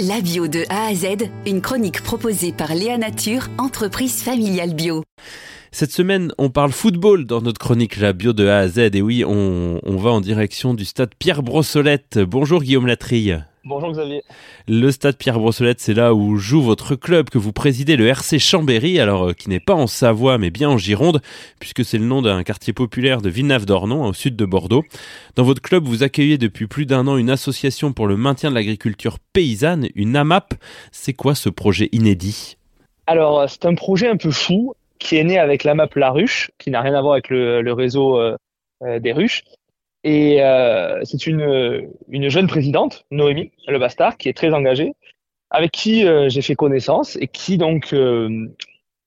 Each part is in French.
La bio de A à Z, une chronique proposée par Léa Nature, entreprise familiale bio. Cette semaine, on parle football dans notre chronique La bio de A à Z. Et oui, on, va en direction du stade Pierre Brossolette. Bonjour Guillaume Latrille. Bonjour Xavier. Le stade Pierre Brossolette, c'est là où joue votre club que vous présidez, le RC Chambéry, alors euh, qui n'est pas en Savoie mais bien en Gironde, puisque c'est le nom d'un quartier populaire de Villeneuve-d'Ornon, au sud de Bordeaux. Dans votre club, vous accueillez depuis plus d'un an une association pour le maintien de l'agriculture paysanne, une AMAP. C'est quoi ce projet inédit? Alors, euh, c'est un projet un peu fou qui est né avec l'AMAP La Ruche, qui n'a rien à voir avec le, réseau euh, des ruches. Et euh, c'est une, une jeune présidente, Noémie Le Bastard, qui est très engagée, avec qui euh, j'ai fait connaissance et qui donc, euh,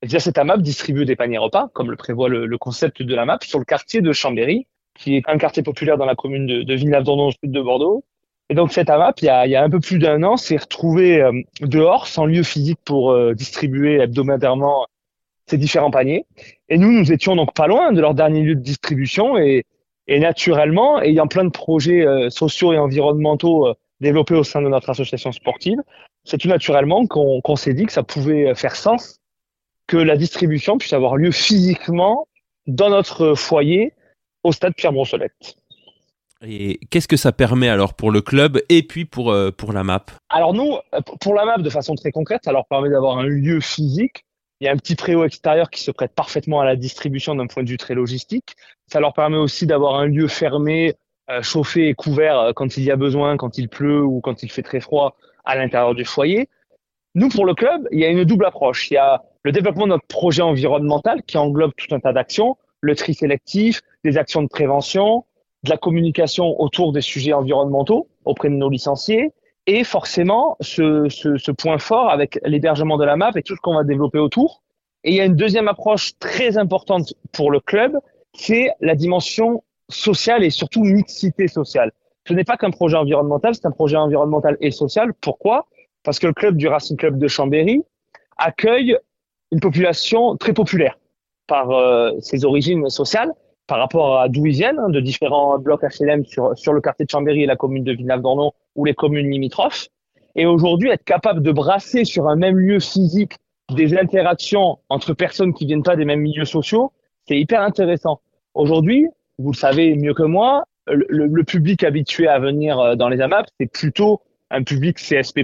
via cette AMAP, distribue des paniers repas, comme le prévoit le, le, concept de la map, sur le quartier de Chambéry, qui est un quartier populaire dans la commune de, de Villeneuve-d'Ornon, sud de Bordeaux. Et donc cette AMAP, il y a, il y a un peu plus d'un an, s'est retrouvée euh, dehors, sans lieu physique pour euh, distribuer hebdomadairement ces différents paniers. Et nous, nous étions donc pas loin de leur dernier lieu de distribution et et naturellement, ayant plein de projets euh, sociaux et environnementaux euh, développés au sein de notre association sportive, c'est tout naturellement qu'on s'est dit que ça pouvait faire sens que la distribution puisse avoir lieu physiquement dans notre foyer au stade Pierre Brossolette. Et qu'est-ce que ça permet alors pour le club et puis pour, euh, pour la MAP? Alors nous, pour la MAP, de façon très concrète, ça leur permet d'avoir un lieu physique il y a un petit préau extérieur qui se prête parfaitement à la distribution d'un point de vue très logistique. Ça leur permet aussi d'avoir un lieu fermé, euh, chauffé et couvert euh, quand il y a besoin, quand il pleut ou quand il fait très froid à l'intérieur du foyer. Nous, pour le club, il y a une double approche. Il y a le développement de notre projet environnemental qui englobe tout un tas d'actions, le tri sélectif, des actions de prévention, de la communication autour des sujets environnementaux auprès de nos licenciés, et forcément ce, ce, ce point fort avec l'hébergement de la map et tout ce qu'on va développer autour. Et il y a une deuxième approche très importante pour le club, c'est la dimension sociale et surtout mixité sociale. Ce n'est pas qu'un projet environnemental, c'est un projet environnemental et social. Pourquoi? Parce que le club du Racing Club de Chambéry accueille une population très populaire par euh, ses origines sociales, par rapport à d'où ils viennent, hein, de différents blocs HLM sur, sur le quartier de Chambéry et la commune de Villeneuve-d'Ornon ou les communes limitrophes. Et aujourd'hui, être capable de brasser sur un même lieu physique des interactions entre personnes qui viennent pas des mêmes milieux sociaux, c'est hyper intéressant. Aujourd'hui, vous le savez mieux que moi, le, le, public habitué à venir euh, dans les AMAP, c'est plutôt un public CSP+.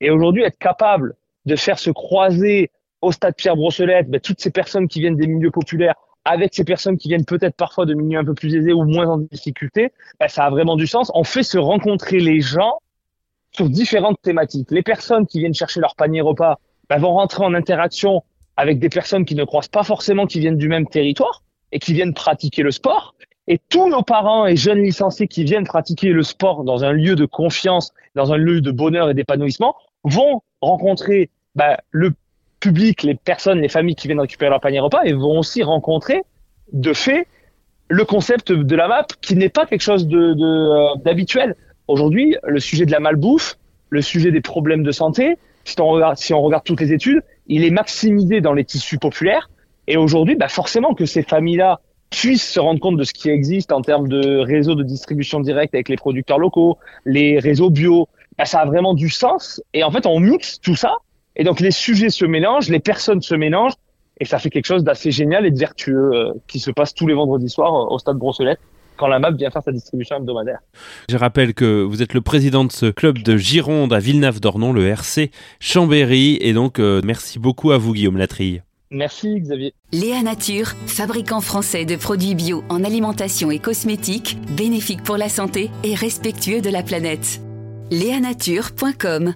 Et aujourd'hui, être capable de faire se croiser au stade Pierre Brosselette ben, toutes ces personnes qui viennent des milieux populaires avec ces personnes qui viennent peut-être parfois de milieux un peu plus aisés ou moins en difficulté, bah, ça a vraiment du sens. On fait se rencontrer les gens sur différentes thématiques. Les personnes qui viennent chercher leur panier repas bah, vont rentrer en interaction avec des personnes qui ne croisent pas forcément qui viennent du même territoire et qui viennent pratiquer le sport. Et tous nos parents et jeunes licenciés qui viennent pratiquer le sport dans un lieu de confiance, dans un lieu de bonheur et d'épanouissement, vont rencontrer bah, le public, les personnes, les familles qui viennent récupérer leur panier repas et vont aussi rencontrer de fait le concept de la map qui n'est pas quelque chose de euh, d'habituel. Aujourd'hui, le sujet de la malbouffe, le sujet des problèmes de santé, si on regarde, si on regarde toutes les études, il est maximisé dans les tissus populaires. Et aujourd'hui, bah forcément que ces familles-là puissent se rendre compte de ce qui existe en termes de réseaux de distribution directe avec les producteurs locaux, les réseaux bio, bah ça a vraiment du sens. Et en fait, on mixe tout ça et donc les sujets se mélangent, les personnes se mélangent, et ça fait quelque chose d'assez génial et de vertueux euh, qui se passe tous les vendredis soirs euh, au stade Brosselette quand la MAP vient faire sa distribution hebdomadaire. Je rappelle que vous êtes le président de ce club de Gironde à Villeneuve-d'Ornon, le RC Chambéry, et donc euh, merci beaucoup à vous Guillaume Latrille. Merci Xavier. Léa Nature, fabricant français de produits bio en alimentation et cosmétiques, bénéfique pour la santé et respectueux de la planète. Léanature.com